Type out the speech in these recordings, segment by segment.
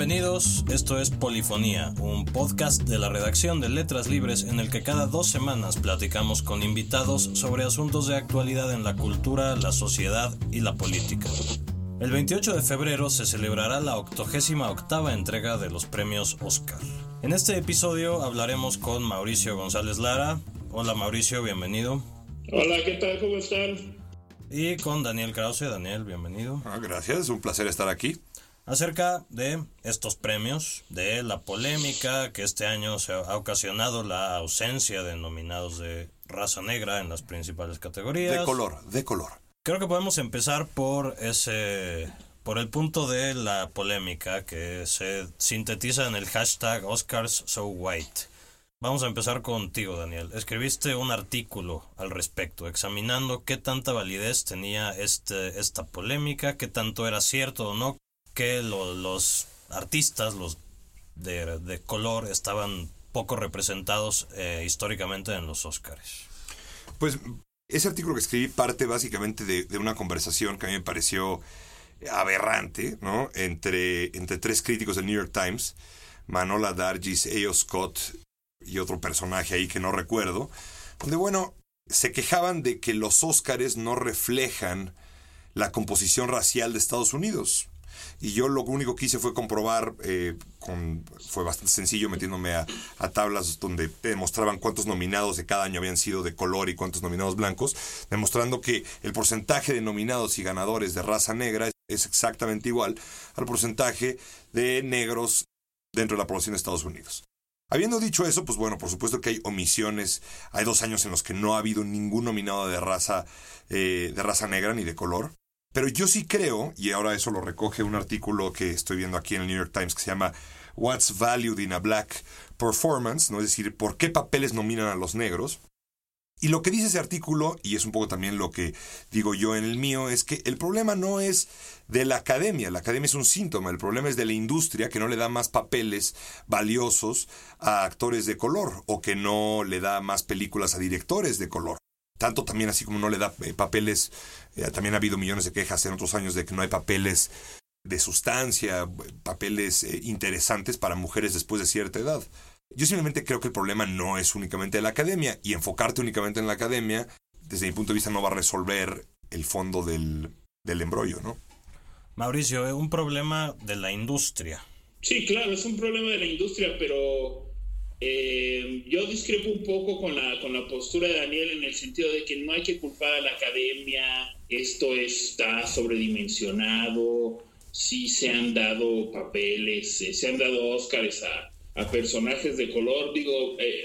Bienvenidos, esto es Polifonía, un podcast de la redacción de Letras Libres en el que cada dos semanas platicamos con invitados sobre asuntos de actualidad en la cultura, la sociedad y la política. El 28 de febrero se celebrará la 88 entrega de los premios Oscar. En este episodio hablaremos con Mauricio González Lara. Hola Mauricio, bienvenido. Hola, ¿qué tal? ¿Cómo están? Y con Daniel Krause. Daniel, bienvenido. Ah, gracias, es un placer estar aquí acerca de estos premios, de la polémica que este año se ha ocasionado la ausencia de nominados de raza negra en las principales categorías. De color, de color. Creo que podemos empezar por ese por el punto de la polémica que se sintetiza en el hashtag Oscars So White. Vamos a empezar contigo, Daniel. Escribiste un artículo al respecto, examinando qué tanta validez tenía este, esta polémica, qué tanto era cierto o no, que los artistas, los de, color, estaban poco representados eh, históricamente en los Oscars. Pues ese artículo que escribí parte básicamente de, una conversación que a mí me pareció aberrante, ¿no? Entre, entre tres críticos del New York Times, Manola Dargis, A.O. Scott y otro personaje ahí que no recuerdo, donde, bueno, se quejaban de que los Oscars no reflejan la composición racial de Estados Unidos. Y yo lo único que hice fue comprobar, eh, con, fue bastante sencillo metiéndome a, tablas donde demostraban cuántos nominados de cada año habían sido de color y cuántos nominados blancos, demostrando que el porcentaje de nominados y ganadores de raza negra es exactamente igual al porcentaje de negros dentro de la población de Estados Unidos. Habiendo dicho eso, pues bueno, por supuesto que hay omisiones. Hay dos años en los que no ha habido ningún nominado de raza, eh, de raza negra ni de color. Pero yo sí creo, y ahora eso lo recoge un artículo que estoy viendo aquí en el New York Times que se llama What's Valued in a Black Performance, ¿no? es decir, por qué papeles nominan a los negros. Y lo que dice ese artículo, y es un poco también lo que digo yo en el mío, es que el problema no es de la academia, la academia es un síntoma, el problema es de la industria que no le da más papeles valiosos a actores de color o que no le da más películas a directores de color tanto también así como no le da eh, papeles, eh, también ha habido millones de quejas en otros años de que no hay papeles de sustancia, papeles eh, interesantes para mujeres después de cierta edad. Yo simplemente creo que el problema no es únicamente la academia y enfocarte únicamente en la academia, desde mi punto de vista, no va a resolver el fondo del, del embrollo, ¿no? Mauricio, un problema de la industria. Sí, claro, es un problema de la industria, pero eh, yo discrepo un poco con la, con la postura de Daniel en el sentido de que no hay que culpar a la academia, esto está sobredimensionado, sí se han dado papeles, eh, se han dado Óscares a, a, personajes de color, digo, eh,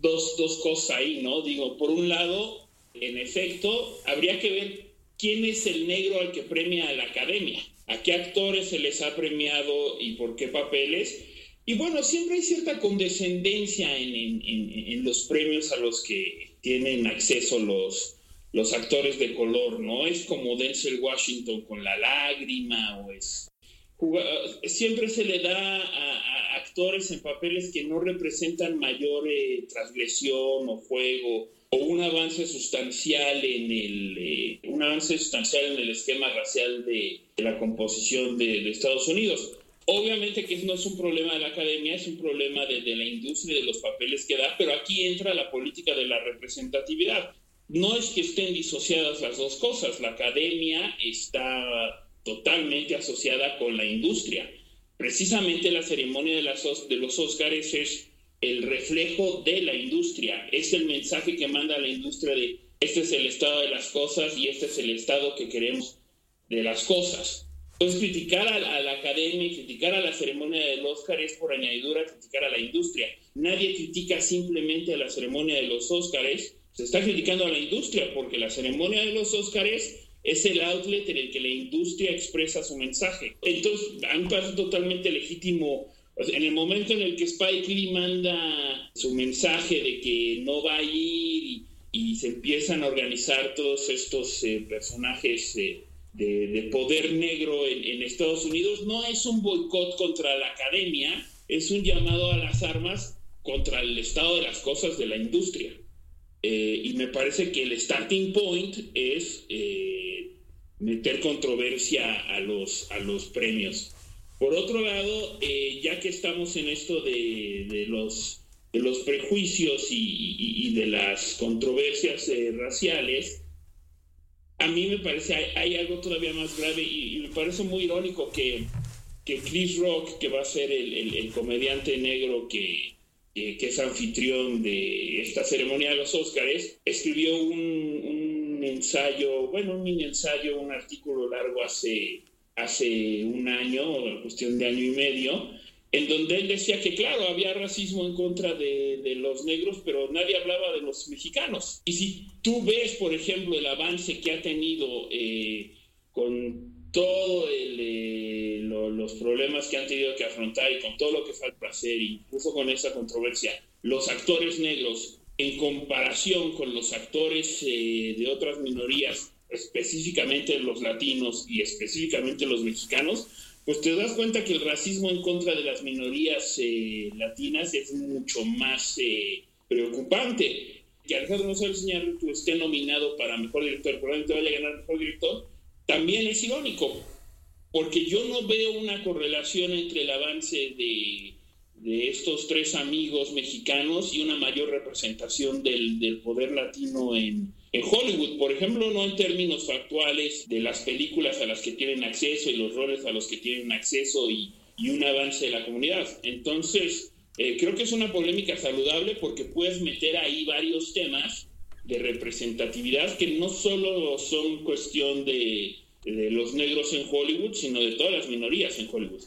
dos, dos cosas ahí, ¿no? Digo, por un lado, en efecto, habría que ver quién es el negro al que premia a la academia, a qué actores se les ha premiado y por qué papeles y bueno, siempre hay cierta condescendencia en, los premios a los que tienen acceso los, los actores de color, ¿no? Es como Denzel Washington con la lágrima o es... Siempre se le da a, actores en papeles que no representan mayor eh, transgresión o juego o un avance sustancial en el eh, un avance sustancial en el esquema racial de, la composición de Estados Unidos. Obviamente que no es un problema de la academia, es un problema de, la industria de los papeles que da, pero aquí entra la política de la representatividad. No es que estén disociadas las dos cosas, la academia está totalmente asociada con la industria. Precisamente la ceremonia de los Óscares es el reflejo de la industria, es el mensaje que manda la industria de este es el estado de las cosas y este es el estado que queremos de las cosas. Entonces, criticar a, la academia y criticar a la ceremonia del Oscar es por añadidura criticar a la industria. Nadie critica simplemente a la ceremonia de los Óscares, se está criticando a la industria porque la ceremonia de los Óscares es el outlet en el que la industria expresa su mensaje. Entonces, a mí parece totalmente legítimo. En el momento en el que Spike Lee manda su mensaje de que no va a ir y, se empiezan a organizar todos estos eh, personajes eh, de, poder negro en, Estados Unidos no es un boicot contra la academia, es un llamado a las armas contra el estado de las cosas de la industria. Eh, y me parece que el starting point es eh, meter controversia a los, a los premios. Por otro lado, eh, ya que estamos en esto de, los, de los prejuicios y, de las controversias eh, raciales, a mí me parece hay, hay algo todavía más grave y, me parece muy irónico que, que Chris Rock, que va a ser el, comediante negro que, que es anfitrión de esta ceremonia de los Óscares, escribió un, un ensayo, bueno, un mini ensayo, un artículo largo hace hace un año, cuestión de año y medio, en donde él decía que, claro, había racismo en contra de, los negros, pero nadie hablaba de los mexicanos. Y si tú ves, por ejemplo, el avance que ha tenido eh, con todos eh, los problemas que han tenido que afrontar y con todo lo que falta hacer, incluso con esa controversia, los actores negros en comparación con los actores eh, de otras minorías específicamente los latinos y específicamente los mexicanos, pues te das cuenta que el racismo en contra de las minorías eh, latinas es mucho más eh, preocupante. Que Alejandro González Iñárritu esté nominado para Mejor Director, probablemente vaya a ganar Mejor Director, también es irónico, porque yo no veo una correlación entre el avance de, de estos tres amigos mexicanos y una mayor representación del, del poder latino en, en Hollywood, por ejemplo, no en términos factuales de las películas a las que tienen acceso y los roles a los que tienen acceso y, un avance de la comunidad. Entonces, eh, creo que es una polémica saludable porque puedes meter ahí varios temas de representatividad que no solo son cuestión de, los negros en Hollywood, sino de todas las minorías en Hollywood.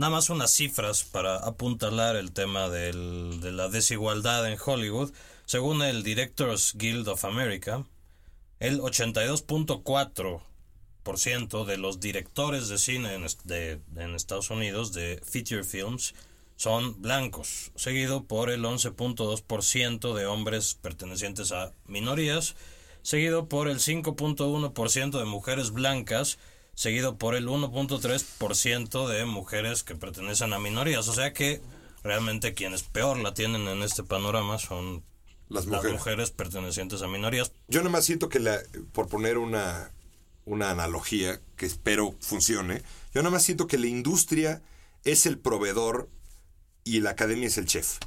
Nada más unas cifras para apuntalar el tema de la desigualdad en Hollywood. Según el Directors Guild of America, el 82.4% de los directores de cine en, Estados Unidos de feature films son blancos, seguido por el 11.2% de hombres pertenecientes a minorías, seguido por el 5.1% de mujeres blancas, seguido por el 1.3% de mujeres que pertenecen a minorías. O sea que realmente quienes peor la tienen en este panorama son las mujeres. pertenecientes a minorías. Yo nada más siento que, la, por poner una, una analogía que espero funcione, yo nada más siento que la industria es el proveedor y la academia es el chef.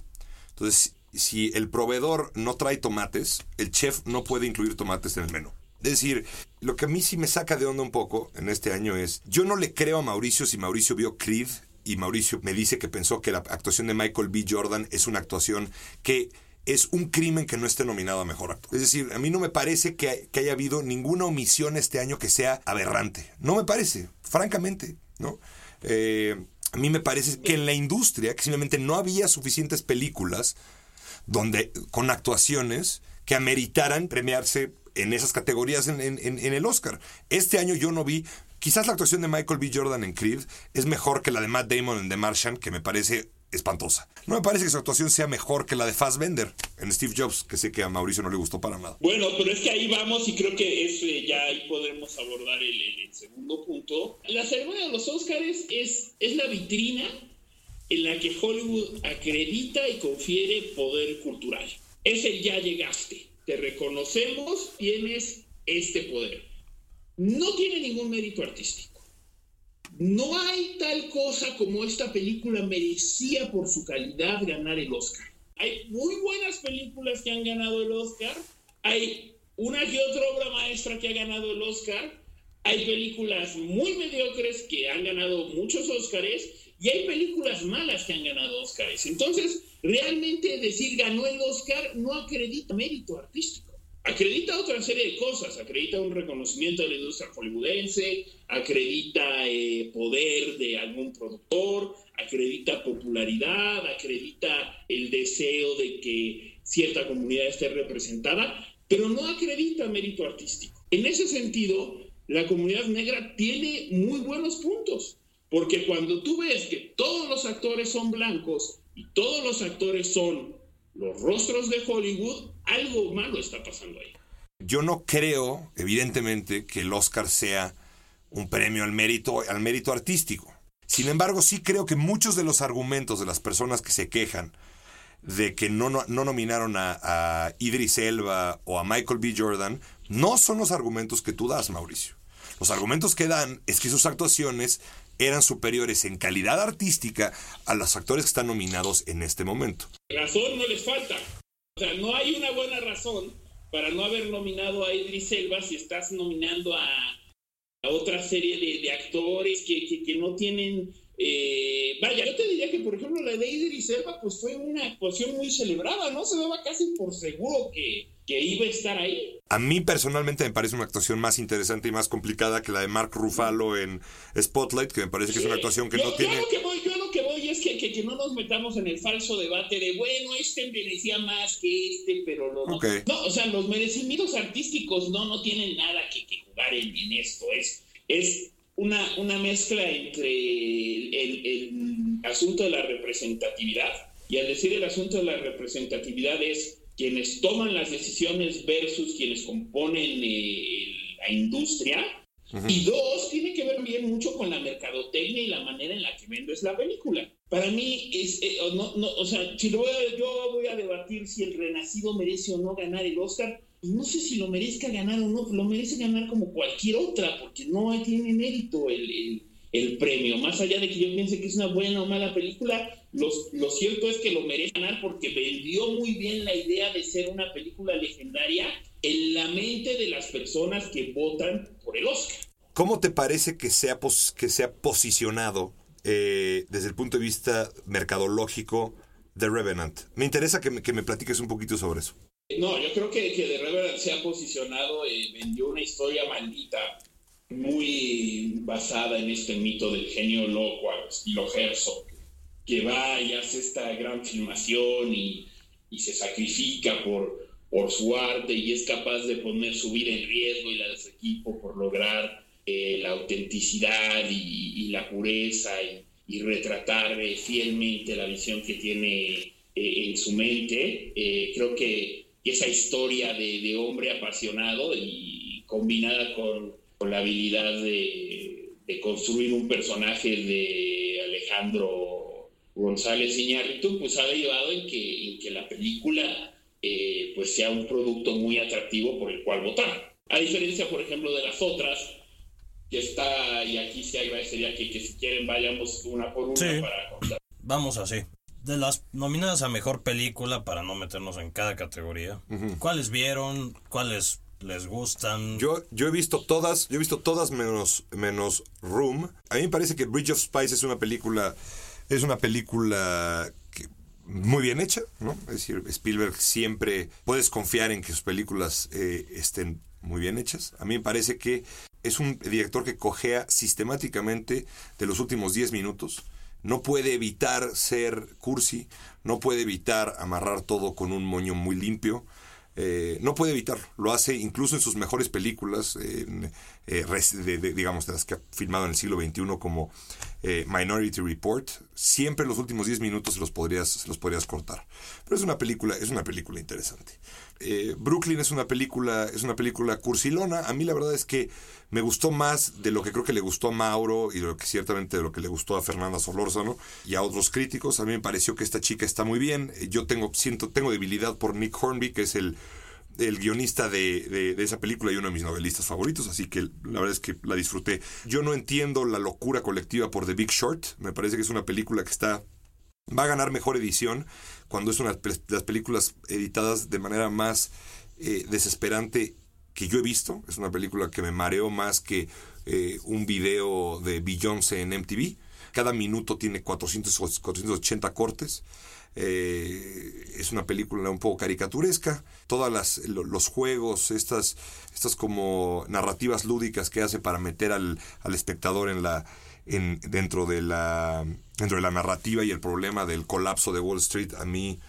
Entonces, si el proveedor no trae tomates, el chef no puede incluir tomates en el menú. Es decir, lo que a mí sí me saca de onda un poco en este año es, yo no le creo a Mauricio si Mauricio vio Creed y Mauricio me dice que pensó que la actuación de Michael B. Jordan es una actuación que es un crimen que no esté nominado a mejor actor. Es decir, a mí no me parece que, haya habido ninguna omisión este año que sea aberrante. No me parece, francamente, ¿no? Eh, a mí me parece que en la industria, que simplemente no había suficientes películas donde, con actuaciones que ameritaran premiarse en esas categorías en, el Oscar. Este año yo no vi Quizás la actuación de Michael B. Jordan en Creed es mejor que la de Matt Damon en The Martian, que me parece espantosa. No me parece que su actuación sea mejor que la de Fassbender en Steve Jobs, que sé que a Mauricio no le gustó para nada. Bueno, pero es que ahí vamos y creo que es, eh, ya ahí podemos abordar el, segundo punto. La ceremonia de los Oscars es, es la vitrina en la que Hollywood acredita y confiere poder cultural. Es el ya llegaste, te reconocemos, tienes este poder. No tiene ningún mérito artístico no hay tal cosa como esta película merecía por su calidad ganar el Oscar. Hay muy buenas películas que han ganado el Oscar. Hay una que otra obra maestra que ha ganado el Oscar. Hay películas muy mediocres que han ganado muchos Oscars y hay películas malas que han ganado Oscars. Entonces, realmente decir ganó el Oscar no acredita mérito artístico acredita otra serie de cosas, acredita un reconocimiento de la industria hollywoodense, acredita eh, poder de algún productor, acredita popularidad, acredita el deseo de que cierta comunidad esté representada, pero no acredita mérito artístico. En ese sentido, la comunidad negra tiene muy buenos puntos, porque cuando tú ves que todos los actores son blancos y todos los actores son los rostros de Hollywood, algo malo está pasando ahí. Yo no creo, evidentemente, que el Oscar sea un premio al mérito, al mérito artístico. Sin embargo, sí creo que muchos de los argumentos de las personas que se quejan de que no, no, nominaron a, a, Idris Elba o a Michael B. Jordan no son los argumentos que tú das, Mauricio. Los argumentos que dan es que sus actuaciones eran superiores en calidad artística a los actores que están nominados en este momento. Razón no les falta. O sea, no hay una buena razón para no haber nominado a Idris Elba si estás nominando a, a otra serie de, actores que, que, no tienen... Eh, vaya, yo te diría que, por ejemplo, la de Idris Elba pues fue una actuación muy celebrada, ¿no? Se daba casi por seguro que, que iba a estar ahí. A mí personalmente me parece una actuación más interesante y más complicada que la de Mark Ruffalo en Spotlight, que me parece que es una actuación que no tiene... Yo lo que, voy, yo lo que voy es que, que, no nos metamos en el falso debate de, bueno, este merecía más que este, pero lo no. No, o sea, los merecimientos artísticos no, no tienen nada que, jugar en, esto. Es, es una, una mezcla entre el, el asunto de la representatividad, y al decir el asunto de la representatividad es quienes toman las decisiones versus quienes componen eh, la industria. Y dos, tiene que ver bien mucho con la mercadotecnia y la manera en la que vendes la película. Para mí, es, eh, no, no, o sea, si lo yo voy a debatir si el Renacido merece o no ganar el Oscar, no sé si lo merezca ganar o no, lo merece ganar como cualquier otra, porque no tiene mérito el, el premio. Más allá de que yo piense que es una buena o mala película, lo cierto es que lo merece ganar porque vendió muy bien la idea de ser una película legendaria en la mente de las personas que votan por el Oscar. ¿Cómo te parece que sea, que sea posicionado eh, desde el punto de vista mercadológico The Revenant? Me interesa que me, que me platiques un poquito sobre eso. No, yo creo que, que The Revenant se ha posicionado, y vendió una historia maldita, muy basada en este mito del genio loco, estilo Herzog, que va y hace esta gran filmación y, se sacrifica por, por su arte y es capaz de poner su vida en riesgo y la de su equipo por lograr eh, la autenticidad y, la pureza y, retratar eh, fielmente la visión que tiene eh, en su mente. creo que esa historia de, hombre apasionado y combinada con, la habilidad de, de construir un personaje de Alejandro González Iñárritu, pues ha derivado en que, que la película eh, pues sea un producto muy atractivo por el cual votar. A diferencia, por ejemplo, de las otras, que está, y aquí se agradecería que, que si quieren vayamos una por una para contar. Vamos así. De las nominadas a mejor película, para no meternos en cada categoría, ¿cuáles vieron? ¿Cuáles les gustan? Yo, yo he visto todas, yo he visto todas menos, menos Room. A mí me parece que Bridge of Spice es una película es una película muy bien hecha, ¿no? Es decir, Spielberg siempre puedes confiar en que sus películas eh, estén muy bien hechas. A mí me parece que es un director que cojea sistemáticamente de los últimos 10 minutos. No puede evitar ser cursi, no puede evitar amarrar todo con un moño muy limpio. Eh, no puede evitarlo. Lo hace incluso en sus mejores películas, digamos, de las que ha filmado en el siglo XXI, como eh, Minority Report. Siempre los últimos 10 minutos se los podrías, los podrías cortar. Pero es una película, es una película interesante. Brooklyn es una película, es una película cursilona. A mí la verdad es que me gustó más de lo que creo que le gustó a Mauro y de lo que ciertamente de lo que le gustó a Fernanda Solórzano y a otros críticos. A mí me pareció que esta chica está muy bien. Yo tengo, siento, tengo debilidad por Nick Hornby, que es el el guionista de, esa película y uno de mis novelistas favoritos, así que la verdad es que la disfruté. Yo no entiendo la locura colectiva por The Big Short, me parece que es una película que está va a ganar mejor edición cuando es una de las películas editadas de manera más eh, desesperante que yo he visto. Es una película que me mareó más que eh, un video de Beyoncé en MTV. Cada minuto tiene 400, 480 cortes. Eh, es una película un poco caricaturesca. Todos los juegos, estas, estas como narrativas lúdicas que hace para meter al, espectador en la, en, dentro, de la, dentro de la narrativa y el problema del colapso de Wall Street, a mí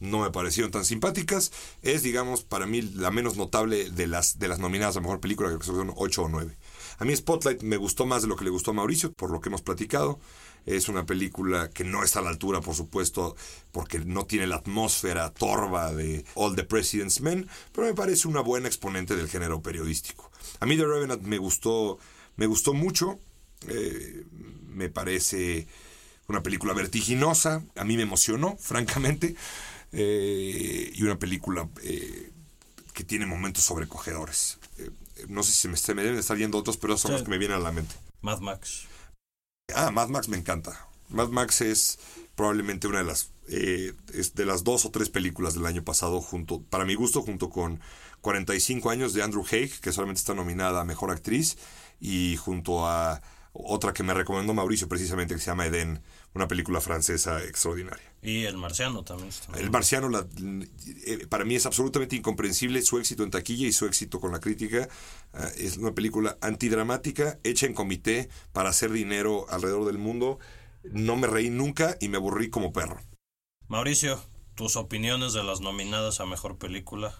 no me parecieron tan simpáticas. Es, digamos, para mí la menos notable de las, de las nominadas a Mejor Película, que son 8 o 9. A mí Spotlight me gustó más de lo que le gustó a Mauricio, por lo que hemos platicado. Es una película que no está a la altura, por supuesto, porque no tiene la atmósfera torva de All the President's Men, pero me parece una buena exponente del género periodístico. A mí The Revenant me gustó, me gustó mucho. Eh, me parece una película vertiginosa. A mí me emocionó, francamente. Eh, y una película eh, que tiene momentos sobrecogedores. No sé si me, me deben estar yendo otros, pero son los que me vienen a la mente. Mad Max. ah, Mad Max me encanta. Mad Max es probablemente una de las eh, de las dos o tres películas del año pasado junto para mi gusto junto con 45 años de Andrew Haig que solamente está nominada a mejor actriz y junto a otra que me recomendó Mauricio precisamente que se llama Eden una película francesa extraordinaria y El Marciano también. El Marciano la, eh, para mí es absolutamente incomprensible su éxito en taquilla y su éxito con la crítica. Ah, es una película antidramática hecha en comité para hacer dinero alrededor del mundo. No me reí nunca y me aburrí como perro. Mauricio, tus opiniones de las nominadas a mejor película.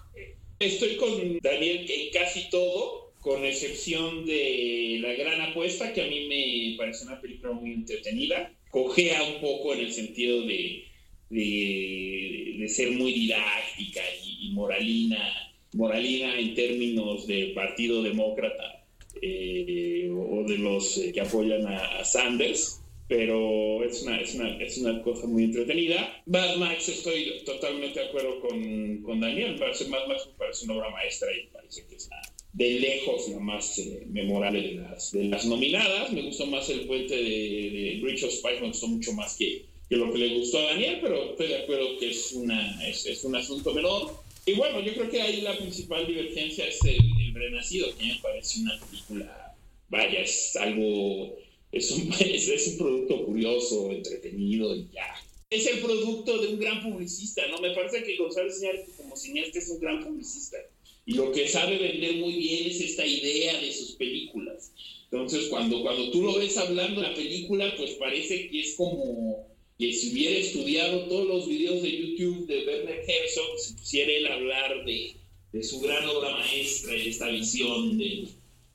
Estoy con Daniel en casi todo, con excepción de La Gran Apuesta, que a mí me parece una película muy entretenida. Cojea un poco en el sentido de, de, ser muy didáctica y, moralina, moralina en términos de Partido Demócrata eh, o de los eh, que apoyan a Sanders pero es una, es una, es una cosa muy entretenida. Mad Max, estoy totalmente de acuerdo con, con Daniel, Mad Max me parece una obra maestra y parece que es de lejos la más eh, memorable de las, de las nominadas. Me gustó más el puente de, de of Spice, me gustó mucho más que, que, lo que le gustó a Daniel, pero estoy de acuerdo que es, una, es, es un asunto menor. Y bueno, yo creo que ahí la principal divergencia es el, el Renacido, que me parece una película, vaya, es algo es un, es, un producto curioso, entretenido y ya. Es el producto de un gran publicista, ¿no? Me parece que González Iñárritu como cineasta es un gran publicista. Y lo que sabe vender muy bien es esta idea de sus películas. Entonces, cuando, cuando tú lo ves hablando de la película, pues parece que es como que si hubiera estudiado todos los videos de YouTube de Werner Herzog, se pusiera él hablar de, de su gran obra maestra y esta visión de,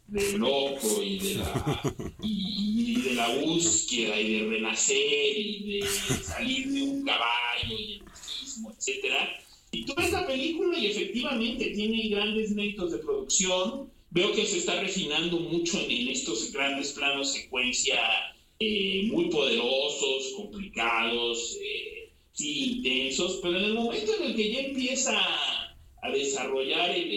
de loco y de la y, de la búsqueda y de renacer y de salir de un caballo y el mismo, etcétera. Y tú ves la película y efectivamente tiene grandes méritos de producción. Veo que se está refinando mucho en, estos grandes planos secuencia eh, muy poderosos, complicados, eh, sí, intensos, pero en el momento en el que ya empieza a desarrollar el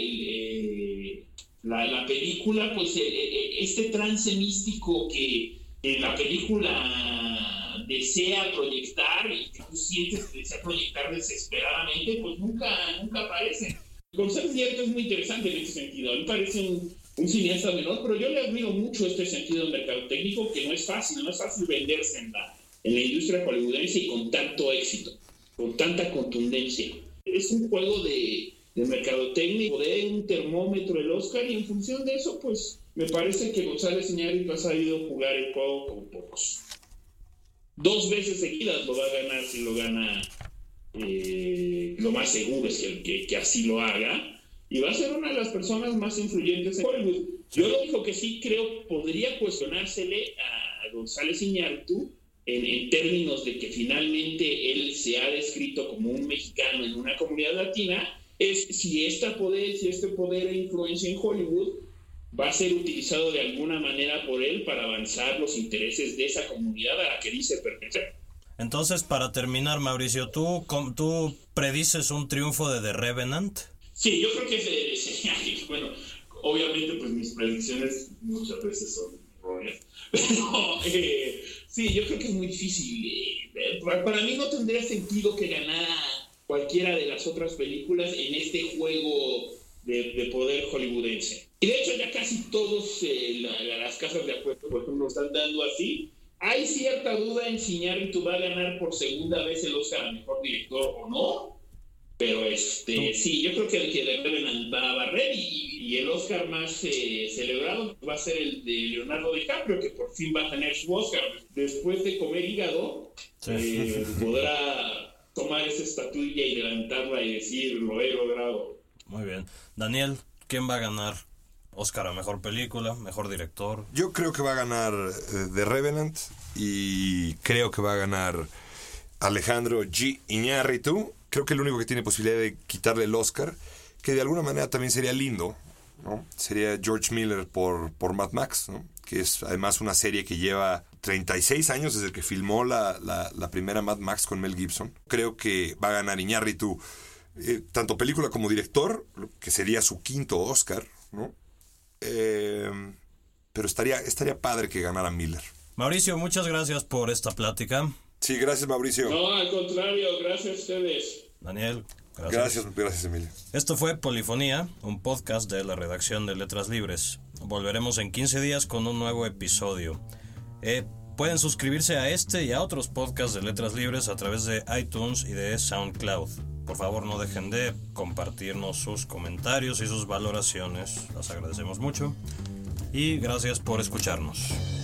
la, película, pues eh, eh, este trance místico que la película desea proyectar y que tú sientes que desea proyectar desesperadamente, pues nunca, nunca aparece. González Cierto es muy interesante en ese sentido. A mí parece un, un, cineasta menor, pero yo le admiro mucho este sentido mercado técnico que no es fácil, no es fácil venderse en la, en la industria hollywoodense y con tanto éxito, con tanta contundencia. Es un juego de, de mercadotecnia, de un termómetro el Oscar y en función de eso, pues me parece que González Iñárritu ha sabido jugar el juego con pocos. Dos veces seguidas lo va a ganar si lo gana, eh, lo más seguro es que, que, así lo haga y va a ser una de las personas más influyentes en Hollywood. Yo lo único que sí creo podría cuestionársele a González Iñárritu en, en, términos de que finalmente él se ha descrito como un mexicano en una comunidad latina es si, esta poder, si este poder e influencia en Hollywood va a ser utilizado de alguna manera por él para avanzar los intereses de esa comunidad a la que dice pertenecer. Entonces, para terminar, Mauricio, ¿tú, tú predices un triunfo de The Revenant? Sí, yo creo que sería, bueno, obviamente pues mis predicciones muchas veces son erróneas, pero eh, sí, yo creo que es muy difícil. Eh, para mí no tendría sentido que ganara cualquiera de las otras películas en este juego de, poder hollywoodense. Y de hecho ya casi todos eh, las casas de apuestas, por ejemplo, están dando así. Hay cierta duda en si tú va a ganar por segunda vez el Oscar a Mejor Director o no, pero este sí, yo creo que el que de va a barrer y, el Oscar más eh, celebrado va a ser el de Leonardo DiCaprio, que por fin va a tener su Oscar. Después de comer hígado, eh, podrá tomar esa estatuilla y levantarla y decir, lo he logrado. Muy bien. Daniel, ¿quién va a ganar? Oscar a mejor película, mejor director. Yo creo que va a ganar eh, The Revenant y creo que va a ganar Alejandro G. Iñárritu. Creo que el único que tiene posibilidad de quitarle el Oscar, que de alguna manera también sería lindo, ¿no? Sería George Miller por, por Mad Max, ¿no? que es además una serie que lleva 36 años desde que filmó la, la, primera Mad Max con Mel Gibson. Creo que va a ganar Iñárritu eh, tanto película como director, que sería su quinto Oscar, ¿no? Eh, pero estaría, estaría padre que ganara Miller. Mauricio, muchas gracias por esta plática. Sí, gracias Mauricio. No, al contrario, gracias a ustedes. Daniel, gracias. Gracias, gracias Emilio. Esto fue Polifonía, un podcast de la redacción de Letras Libres. Volveremos en 15 días con un nuevo episodio. Eh, pueden suscribirse a este y a otros podcasts de Letras Libres a través de iTunes y de SoundCloud. Por favor, no dejen de compartirnos sus comentarios y sus valoraciones. Las agradecemos mucho. Y gracias por escucharnos.